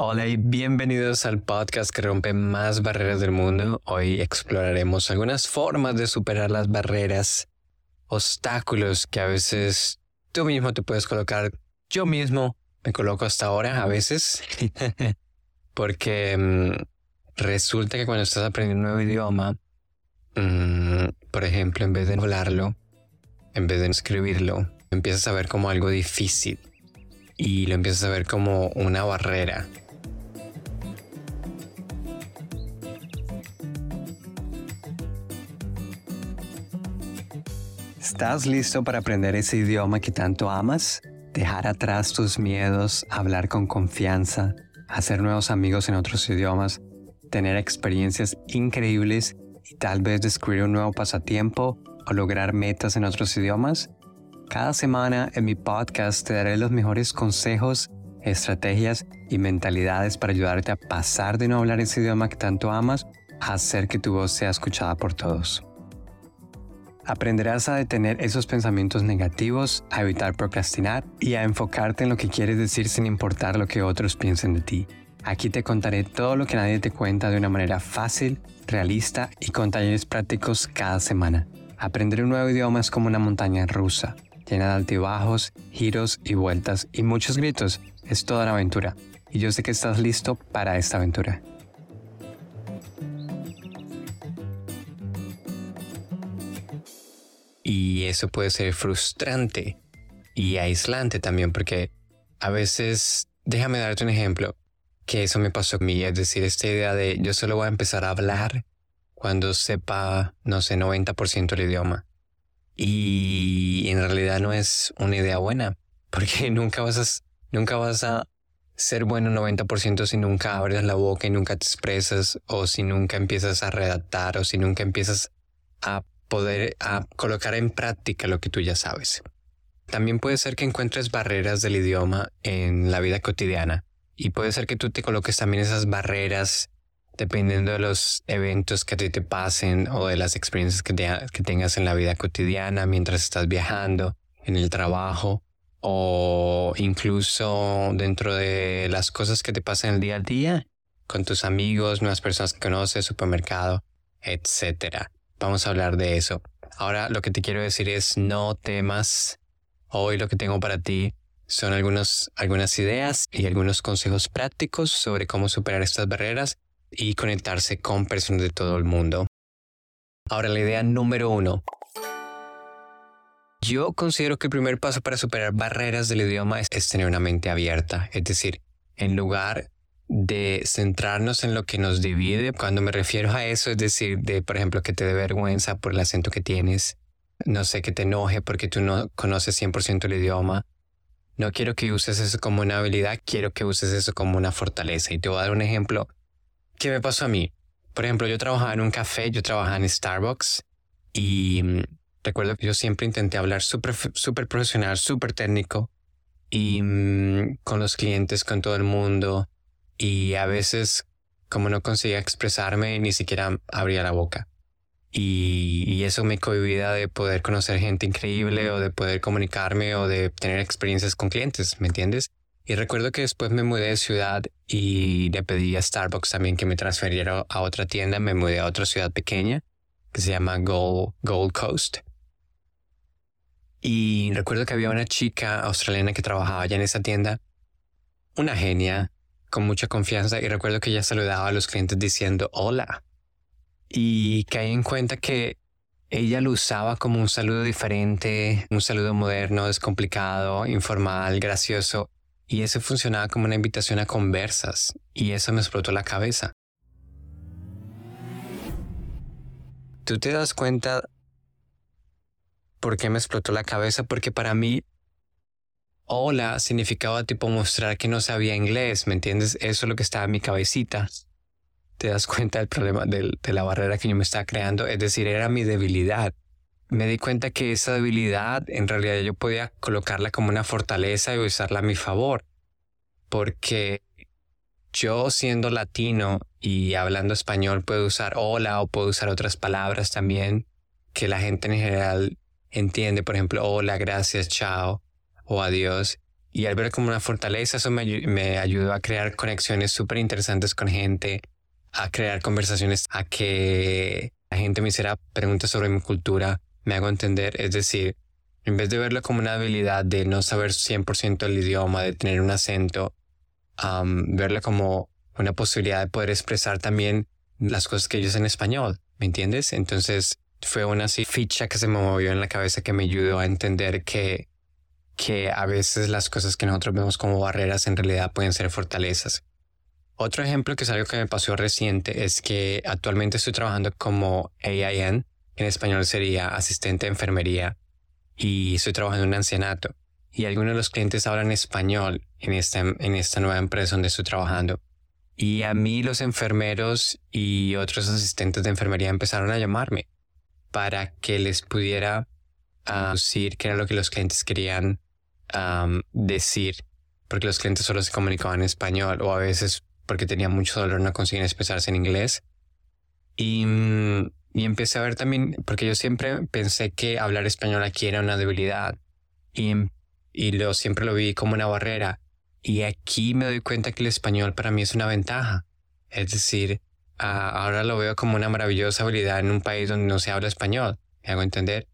Hola y bienvenidos al podcast que rompe más barreras del mundo. Hoy exploraremos algunas formas de superar las barreras, obstáculos que a veces tú mismo te puedes colocar. Yo mismo me coloco hasta ahora a veces. Porque mm, resulta que cuando estás aprendiendo un nuevo idioma, mm, por ejemplo, en vez de hablarlo, en vez de escribirlo, empiezas a ver como algo difícil y lo empiezas a ver como una barrera ¿Estás listo para aprender ese idioma que tanto amas? Dejar atrás tus miedos, hablar con confianza, hacer nuevos amigos en otros idiomas, tener experiencias increíbles y tal vez descubrir un nuevo pasatiempo o lograr metas en otros idiomas? Cada semana en mi podcast te daré los mejores consejos, estrategias y mentalidades para ayudarte a pasar de no hablar ese idioma que tanto amas a hacer que tu voz sea escuchada por todos. Aprenderás a detener esos pensamientos negativos, a evitar procrastinar y a enfocarte en lo que quieres decir sin importar lo que otros piensen de ti. Aquí te contaré todo lo que nadie te cuenta de una manera fácil, realista y con talleres prácticos cada semana. Aprender un nuevo idioma es como una montaña rusa, llena de altibajos, giros y vueltas y muchos gritos. Es toda una aventura. Y yo sé que estás listo para esta aventura. Y eso puede ser frustrante y aislante también porque a veces, déjame darte un ejemplo, que eso me pasó a mí, es decir, esta idea de yo solo voy a empezar a hablar cuando sepa, no sé, 90% el idioma. Y en realidad no es una idea buena, porque nunca vas a, nunca vas a ser bueno 90% si nunca abres la boca y nunca te expresas, o si nunca empiezas a redactar, o si nunca empiezas a poder a colocar en práctica lo que tú ya sabes. También puede ser que encuentres barreras del idioma en la vida cotidiana y puede ser que tú te coloques también esas barreras dependiendo de los eventos que a ti te pasen o de las experiencias que, que tengas en la vida cotidiana mientras estás viajando, en el trabajo o incluso dentro de las cosas que te pasan el día a día con tus amigos, nuevas personas que conoces, supermercado, etcétera. Vamos a hablar de eso. Ahora lo que te quiero decir es no temas. Hoy lo que tengo para ti son algunos, algunas ideas y algunos consejos prácticos sobre cómo superar estas barreras y conectarse con personas de todo el mundo. Ahora la idea número uno. Yo considero que el primer paso para superar barreras del idioma es tener una mente abierta, es decir, en lugar de centrarnos en lo que nos divide. Cuando me refiero a eso, es decir, de, por ejemplo, que te dé vergüenza por el acento que tienes, no sé, que te enoje porque tú no conoces 100% el idioma. No quiero que uses eso como una habilidad, quiero que uses eso como una fortaleza. Y te voy a dar un ejemplo ¿Qué me pasó a mí. Por ejemplo, yo trabajaba en un café, yo trabajaba en Starbucks y mm, recuerdo que yo siempre intenté hablar súper super profesional, súper técnico y mm, con los clientes, con todo el mundo y a veces como no conseguía expresarme ni siquiera abría la boca. Y, eso me cohibía de poder conocer gente increíble o de poder comunicarme o de tener experiencias con clientes, ¿me entiendes? Y recuerdo que después me mudé de ciudad y le pedí a Starbucks también que me transferiera a otra tienda. Me mudé a otra ciudad pequeña que se llama Gold, Gold Coast. Y recuerdo que había una chica australiana que trabajaba allá en esa tienda, una genia, con mucha confianza y recuerdo que ella saludaba a los clientes diciendo hola. Y caí en cuenta que ella lo usaba como un saludo diferente, un saludo moderno, descomplicado, informal, gracioso. Y eso funcionaba como una invitación a conversas. Y eso me explotó la cabeza. ¿Tú te das cuenta por qué me explotó la cabeza? Porque para mí hola significaba tipo mostrar que no sabía inglés, ¿me entiendes? Eso es lo que estaba en mi cabecita. Te das cuenta del problema de la barrera que yo me estaba creando, es decir, era mi debilidad. Me di cuenta que esa debilidad en realidad yo podía colocarla como una fortaleza y usarla a mi favor, porque yo siendo latino y hablando español puedo usar hola o puedo usar otras palabras también que la gente en general entiende, por ejemplo, hola, gracias, chao o adiós. y al verlo como una fortaleza, eso me, me ayudó a crear conexiones súper interesantes con gente, a crear conversaciones, a que la gente me hiciera preguntas sobre mi cultura, me hago entender, es decir, en vez de verlo como una habilidad de no saber 100% el idioma, de tener un acento, verlo como una posibilidad de poder expresar también las cosas que sé en español, ¿me entiendes? Entonces fue una así ficha que se me movió en la cabeza que me ayudó a entender que, que a veces las cosas que nosotros vemos como barreras en realidad pueden ser fortalezas. Otro ejemplo que es algo que me pasó reciente es que actualmente estoy trabajando como AIN, en español sería asistente de enfermería, y estoy trabajando en un ancianato. Y algunos de los clientes hablan español en esta, en esta nueva empresa donde estoy trabajando. Y a mí los enfermeros y otros asistentes de enfermería empezaron a llamarme para que les pudiera ah, decir qué era lo que los clientes querían decir, porque los clientes solo se comunicaban en español o a veces porque tenían mucho dolor no conseguían expresarse en inglés. Y, mm, y empecé a ver también, porque yo siempre pensé que hablar español aquí era una debilidad y, y lo, siempre lo vi como una barrera. Y aquí me doy cuenta que el español para mí es una ventaja. Es decir, ahora lo veo como una maravillosa habilidad en un país donde no se habla español. Me hago entender.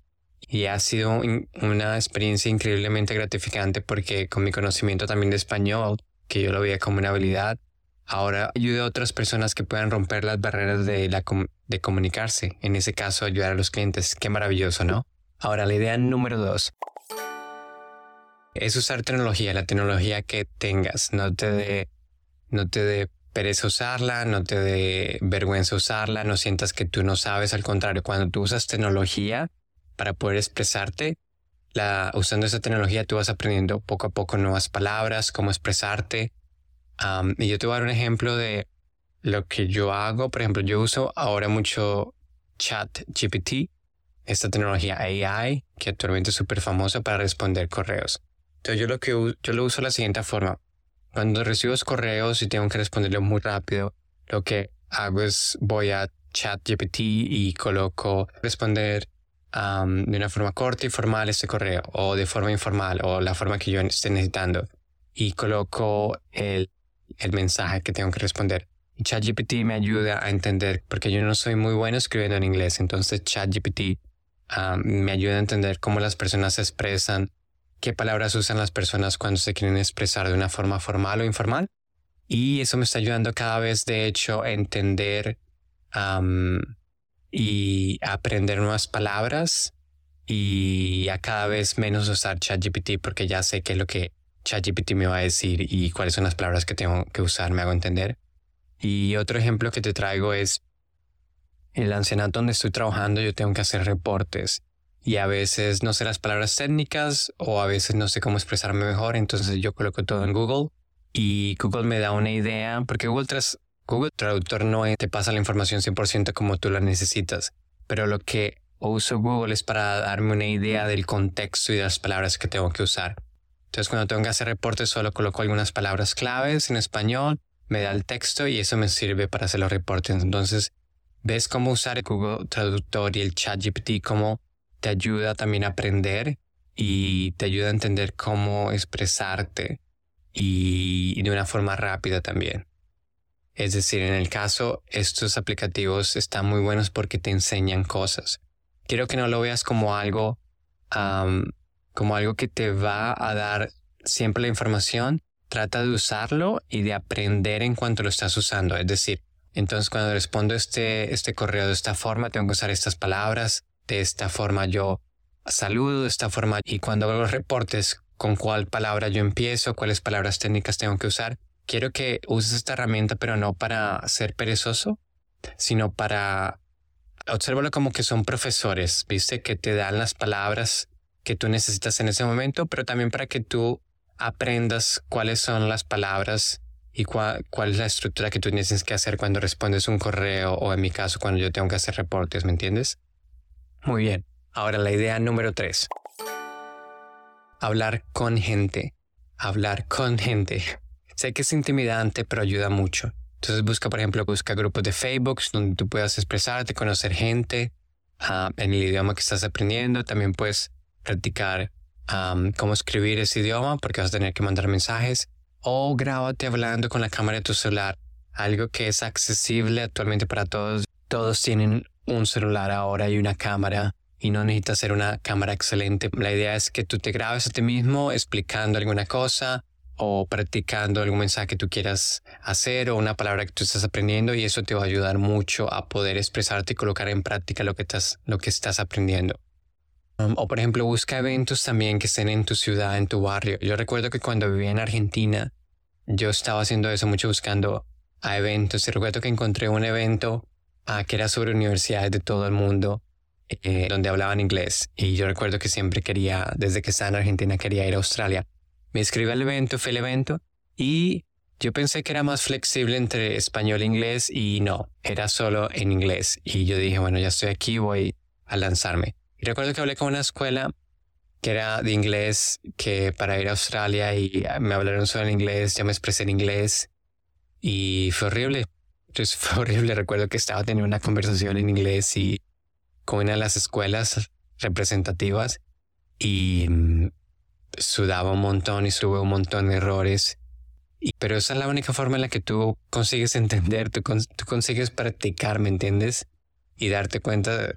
Y ha sido una experiencia increíblemente gratificante porque con mi conocimiento también de español, que yo lo veía como una habilidad, ahora ayudo a otras personas que puedan romper las barreras de, la de comunicarse. En ese caso, ayudar a los clientes. Qué maravilloso, ¿no? Ahora, la idea número dos es usar tecnología, la tecnología que tengas. No te dé, no te dé pereza usarla, no te dé vergüenza usarla, no sientas que tú no sabes. Al contrario, cuando tú usas tecnología para poder expresarte, la, usando esa tecnología tú vas aprendiendo poco a poco nuevas palabras, cómo expresarte. y yo te voy a dar un ejemplo de lo que yo hago. Por ejemplo, yo uso ahora mucho Chat GPT, esta tecnología AI, que actualmente es súper famosa para responder correos. Entonces yo lo que yo lo uso de la siguiente forma. Cuando recibo correos y tengo que responderlo muy rápido, lo que hago es voy a ChatGPT y coloco responder de una forma corta y formal este correo o de forma informal o la forma que yo esté necesitando y coloco el, el mensaje que tengo que responder. ChatGPT me ayuda a entender porque yo no soy muy bueno escribiendo en inglés, entonces ChatGPT me ayuda a entender cómo las personas se expresan qué palabras usan las personas cuando se quieren expresar de una forma formal o informal. Y eso me está ayudando cada vez, de hecho, a entender y aprender nuevas palabras y a cada vez menos usar ChatGPT porque ya sé qué es lo que ChatGPT me va a decir y cuáles son las palabras que tengo que usar, me hago entender. Y otro ejemplo que te traigo es el ancianato donde estoy trabajando, yo tengo que hacer reportes y a veces no sé las palabras técnicas o a veces no sé cómo expresarme mejor, entonces yo coloco todo en Google y Google me da una idea, porque Google, Google Traductor no te pasa la información 100% como tú la necesitas, pero lo que uso Google es para darme una idea del contexto y de las palabras que tengo que usar. Entonces cuando tengo que hacer reportes solo coloco algunas palabras claves en español, me da el texto y eso me sirve para hacer los reportes. Entonces, ves cómo usar el Google Traductor y el ChatGPT como te ayuda también a aprender y te ayuda a entender cómo expresarte y de una forma rápida también. Es decir, en el caso, estos aplicativos están muy buenos porque te enseñan cosas. Quiero que no lo veas como algo, como algo que te va a dar siempre la información. Trata de usarlo y de aprender en cuanto lo estás usando. Es decir, entonces cuando respondo este, este correo de esta forma, tengo que usar estas palabras, de esta forma yo saludo, de esta forma y cuando hago los reportes, con cuál palabra yo empiezo, cuáles palabras técnicas tengo que usar. Quiero que uses esta herramienta, pero no para ser perezoso, sino para observarlo como que son profesores, viste, que te dan las palabras que tú necesitas en ese momento, pero también para que tú aprendas cuáles son las palabras y cuál, cuál es la estructura que tú tienes que hacer cuando respondes un correo o en mi caso cuando yo tengo que hacer reportes, ¿me entiendes? Muy bien. Ahora la idea número tres. Hablar con gente. Hablar con gente. Sé que es intimidante, pero ayuda mucho. Entonces busca, por ejemplo, busca grupos de Facebook donde tú puedas expresarte, conocer gente ah, en el idioma que estás aprendiendo. También puedes practicar cómo escribir ese idioma porque vas a tener que mandar mensajes o grábate hablando con la cámara de tu celular, algo que es accesible actualmente para todos. Todos tienen un celular ahora y una cámara y no necesitas ser una cámara excelente. La idea es que tú te grabes a ti mismo explicando alguna cosa o practicando algún mensaje que tú quieras hacer o una palabra que tú estás aprendiendo y eso te va a ayudar mucho a poder expresarte y colocar en práctica lo que estás, lo que estás aprendiendo. Um, o por ejemplo, busca eventos también que estén en tu ciudad, en tu barrio. Yo recuerdo que cuando vivía en Argentina, yo estaba haciendo eso mucho buscando a eventos y recuerdo que encontré un evento ah, que era sobre universidades de todo el mundo eh, donde hablaban inglés y yo recuerdo que siempre quería, desde que estaba en Argentina, quería ir a Australia me inscribí al evento, fue el evento y yo pensé que era más flexible entre español e inglés y no, era solo en inglés. Y yo dije, bueno, ya estoy aquí, voy a lanzarme. Y recuerdo que hablé con una escuela que era de inglés, que para ir a Australia y me hablaron solo en inglés, ya me expresé en inglés y fue horrible. Entonces fue horrible. Recuerdo que estaba teniendo una conversación en inglés y con una de las escuelas representativas y mm, sudaba un montón y sube un montón de errores. Y, pero esa es la única forma en la que tú consigues entender, tú, tú consigues practicar, ¿me entiendes? Y darte cuenta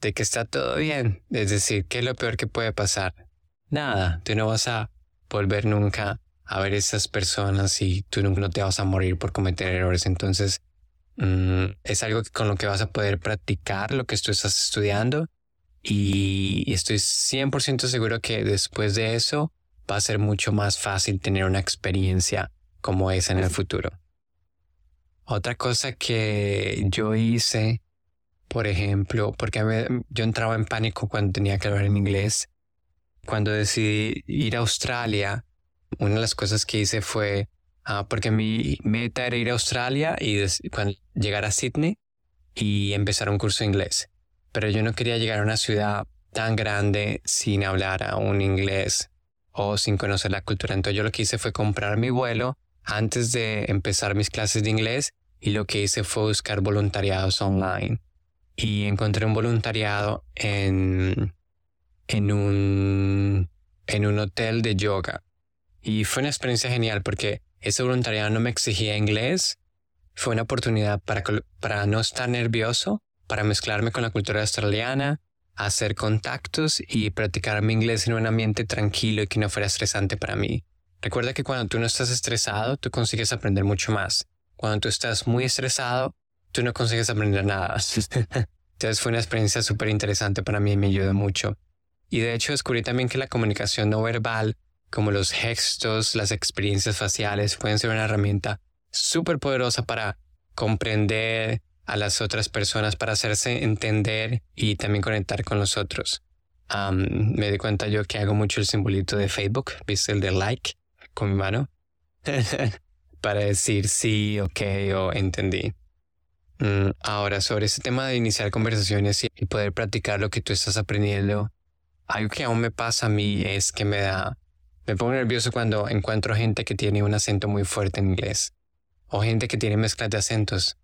de que está todo bien. Es decir, ¿qué es lo peor que puede pasar? Nada, tú no vas a volver nunca a ver esas personas y tú no te vas a morir por cometer errores. Entonces, mm, es algo con lo que vas a poder practicar lo que tú estás estudiando y estoy 100% seguro que después de eso va a ser mucho más fácil tener una experiencia como esa en el futuro. Otra cosa que yo hice, por ejemplo, porque yo entraba en pánico cuando tenía que hablar en inglés, cuando decidí ir a Australia, una de las cosas que hice fue, ah, porque mi meta era ir a Australia y llegar a Sydney y empezar un curso de inglés pero yo no quería llegar a una ciudad tan grande sin hablar a un inglés o sin conocer la cultura. Entonces yo lo que hice fue comprar mi vuelo antes de empezar mis clases de inglés y lo que hice fue buscar voluntariados online. Y encontré un voluntariado en, en, un, en un hotel de yoga. Y fue una experiencia genial porque ese voluntariado no me exigía inglés. Fue una oportunidad para, para no estar nervioso para mezclarme con la cultura australiana, hacer contactos y practicar mi inglés en un ambiente tranquilo y que no fuera estresante para mí. Recuerda que cuando tú no estás estresado, tú consigues aprender mucho más. Cuando tú estás muy estresado, tú no consigues aprender nada. Entonces fue una experiencia súper interesante para mí y me ayudó mucho. Y de hecho descubrí también que la comunicación no verbal, como los gestos, las experiencias faciales, pueden ser una herramienta súper poderosa para comprender a las otras personas para hacerse entender y también conectar con los otros. me di cuenta yo que hago mucho el simbolito de Facebook, ¿viste? El de like con mi mano, para decir sí, ok o entendí. Mm, ahora, sobre ese tema de iniciar conversaciones y poder practicar lo que tú estás aprendiendo, algo que aún me pasa a mí es que me da, me pongo nervioso cuando encuentro gente que tiene un acento muy fuerte en inglés o gente que tiene mezclas de acentos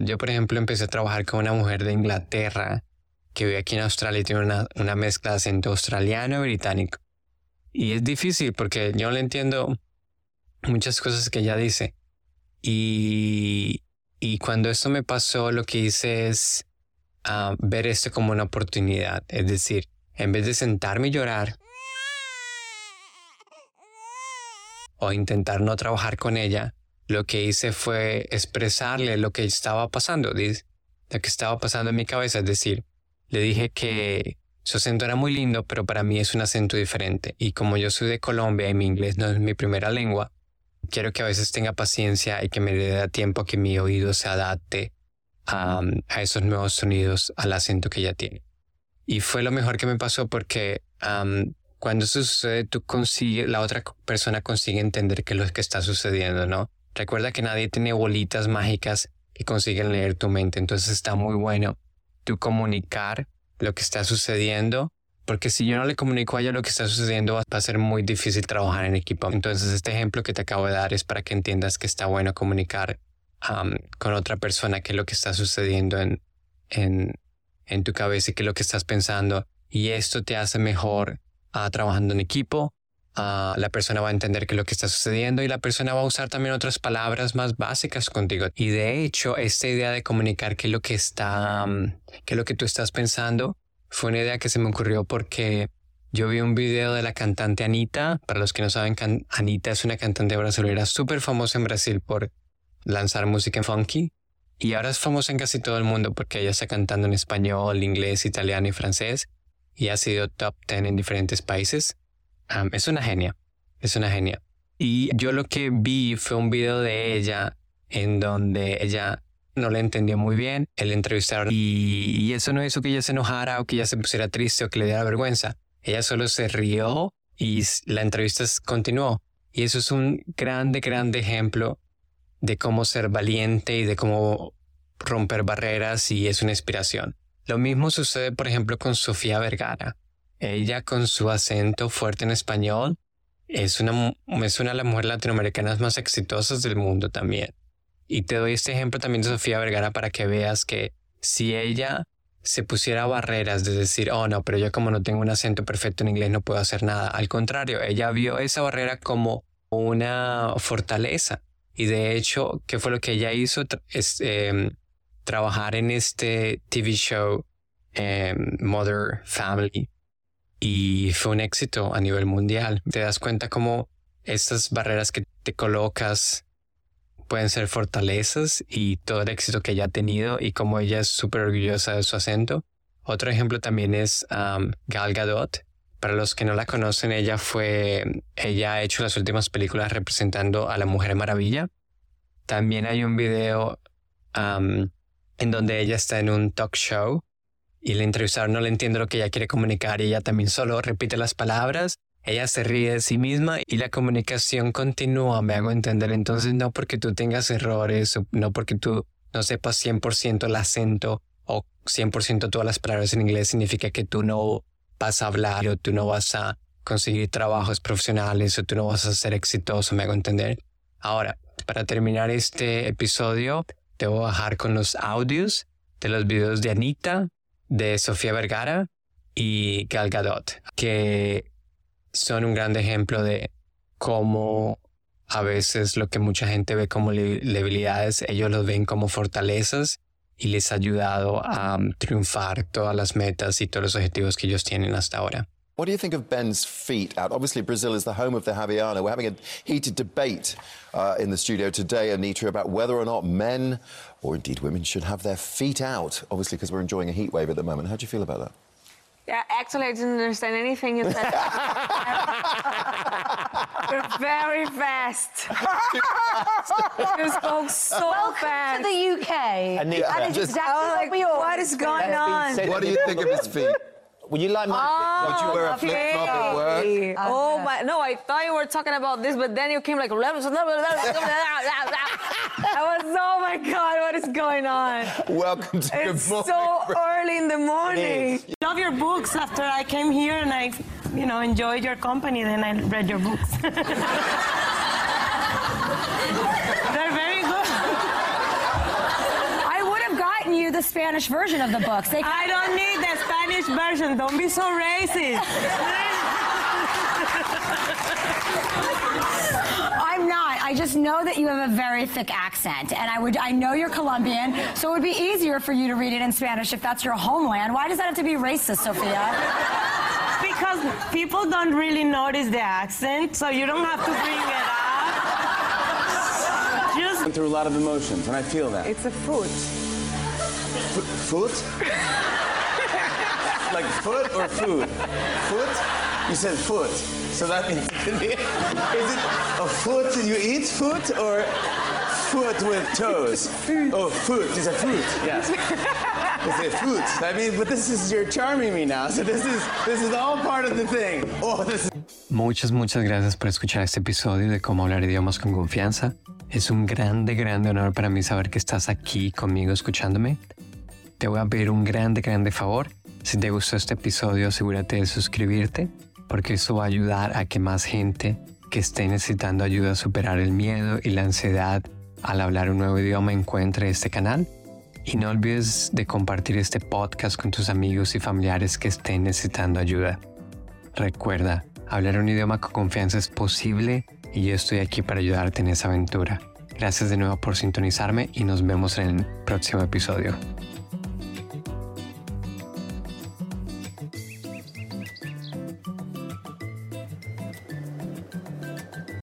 yo, por ejemplo, empecé a trabajar con una mujer de Inglaterra que vive aquí en Australia y tiene una, una mezcla de acento australiano y británico. Y es difícil porque yo no le entiendo muchas cosas que ella dice. Y, y cuando esto me pasó, lo que hice es ver esto como una oportunidad. Es decir, en vez de sentarme y llorar o intentar no trabajar con ella, lo que hice fue expresarle lo que estaba pasando, lo que estaba pasando en mi cabeza. Es decir, le dije que su acento era muy lindo, pero para mí es un acento diferente. Y como yo soy de Colombia y mi inglés no es mi primera lengua, quiero que a veces tenga paciencia y que me dé tiempo a que mi oído se adapte a, esos nuevos sonidos, al acento que ella tiene. Y fue lo mejor que me pasó porque cuando eso sucede, tú consigues, la otra persona consigue entender qué es lo que está sucediendo, ¿no? Recuerda que nadie tiene bolitas mágicas que consiguen leer tu mente, entonces está muy bueno tú comunicar lo que está sucediendo, porque si yo no le comunico a ella lo que está sucediendo va a ser muy difícil trabajar en equipo. Entonces este ejemplo que te acabo de dar es para que entiendas que está bueno comunicar con otra persona qué es lo que está sucediendo en, tu cabeza y qué es lo que estás pensando. Y esto te hace mejor ah, trabajando en equipo, ah, la persona va a entender qué es lo que está sucediendo y la persona va a usar también otras palabras más básicas contigo. Y de hecho, esta idea de comunicar qué es lo que está, mm, qué es lo que tú estás pensando, fue una idea que se me ocurrió porque yo vi un video de la cantante Anita. Para los que no saben, Anita es una cantante brasileña súper famosa en Brasil por lanzar música en funky. Y ahora es famosa en casi todo el mundo porque ella está cantando en español, inglés, italiano y francés. Y ha sido top 10 en diferentes países. Es una genia. Es una genia. Y yo lo que vi fue un video de ella en donde ella no le entendió muy bien el entrevistador y, y eso no hizo que ella se enojara o que ella se pusiera triste o que le diera vergüenza. Ella solo se rió y la entrevista continuó. Y eso es un grande, grande ejemplo de cómo ser valiente y de cómo romper barreras y es una inspiración. Lo mismo sucede, por ejemplo, con Sofía Vergara. Ella con su acento fuerte en español es una, es una de las mujeres latinoamericanas más exitosas del mundo también. Y te doy este ejemplo también de Sofía Vergara para que veas que si ella se pusiera barreras de decir, oh no, pero yo como no tengo un acento perfecto en inglés no puedo hacer nada. Al contrario, ella vio esa barrera como una fortaleza. Y de hecho, ¿qué fue lo que ella hizo? Es, em, trabajar en este TV show em, Mother Family. Y fue un éxito a nivel mundial. Te das cuenta cómo estas barreras que te colocas pueden ser fortalezas y todo el éxito que ella ha tenido y como ella es súper orgullosa de su acento. Otro ejemplo también es Gal Gadot. Para los que no la conocen, ella fue, ella ha hecho las últimas películas representando a la Mujer Maravilla. También hay un video en donde ella está en un talk show y el entrevistador no le entiende lo que ella quiere comunicar y ella también solo repite las palabras ella se ríe de sí misma y la comunicación continúa, me hago entender. Entonces, no porque tú tengas errores, no porque tú no sepas 100% el acento o 100% todas las palabras en inglés, significa que tú no vas a hablar o tú no vas a conseguir trabajos profesionales o tú no vas a ser exitoso, me hago entender. Ahora, para terminar este episodio, te voy a bajar con los audios de los videos de Anita, de Sofía Vergara y Gal Gadot, que son un gran ejemplo de cómo a veces lo que mucha gente ve como debilidades, ellos los ven como fortalezas y les ha ayudado a um, triunfar todas las metas y todos los objetivos que ellos tienen hasta ahora. What do you think of Ben's feet out? Obviously, Brazil is the home of the Javiana. We're having a heated debate uh, in the studio today, Anita, about whether or not men, or indeed women, should have their feet out, obviously, because we're enjoying a heat wave at the moment. How do you feel about that? Yeah, actually, I didn't understand anything you said. You're very fast. you spoke so Welcome fast. to the UK. Anita, that is just- exactly I was what like, we all what is going on? What do you think of his feet? Would you like my? Oh, Would you wear a flip flop at work? okay. Oh ah, my! No, I thought you were talking about this, but then you came like. I was, oh my god, what is going on? Welcome to It's Good Morning. so early in the morning. love your books. After I came here and I, you know, enjoyed your company, then I read your books. They're very good. I would have gotten you the Spanish version of the books. They I don't need the Spanish version. Don't be so racist. I'm not. I just know that you have a very thick accent, and I would. I know you're Colombian, so it would be easier for you to read it in Spanish if that's your homeland. Why does that have to be racist, Sophia? because people don't really notice the accent, so you don't have to bring it up. Just Went through a lot of emotions, and I feel that. It's a food. F- foot? like foot or food? Foot? You said foot, so that means it. Is it a foot you eat foot or foot with toes? Oh, foot is a fruit. Yes. It's a fruit. I mean, but this is you're charming me now. So this is this is all part of the thing. Oh, this is. Muchas, muchas gracias por escuchar este episodio de Cómo hablar idiomas con confianza. Es un grande, grande honor para mí saber que estás aquí conmigo escuchándome. Te voy a pedir un grande, grande favor. Si te gustó este episodio, asegúrate de suscribirte, porque eso va a ayudar a que más gente que esté necesitando ayuda a superar el miedo y la ansiedad al hablar un nuevo idioma encuentre este canal. Y no olvides de compartir este podcast con tus amigos y familiares que estén necesitando ayuda. Recuerda, hablar un idioma con confianza es posible y yo estoy aquí para ayudarte en esa aventura. Gracias de nuevo por sintonizarme y nos vemos en el próximo episodio.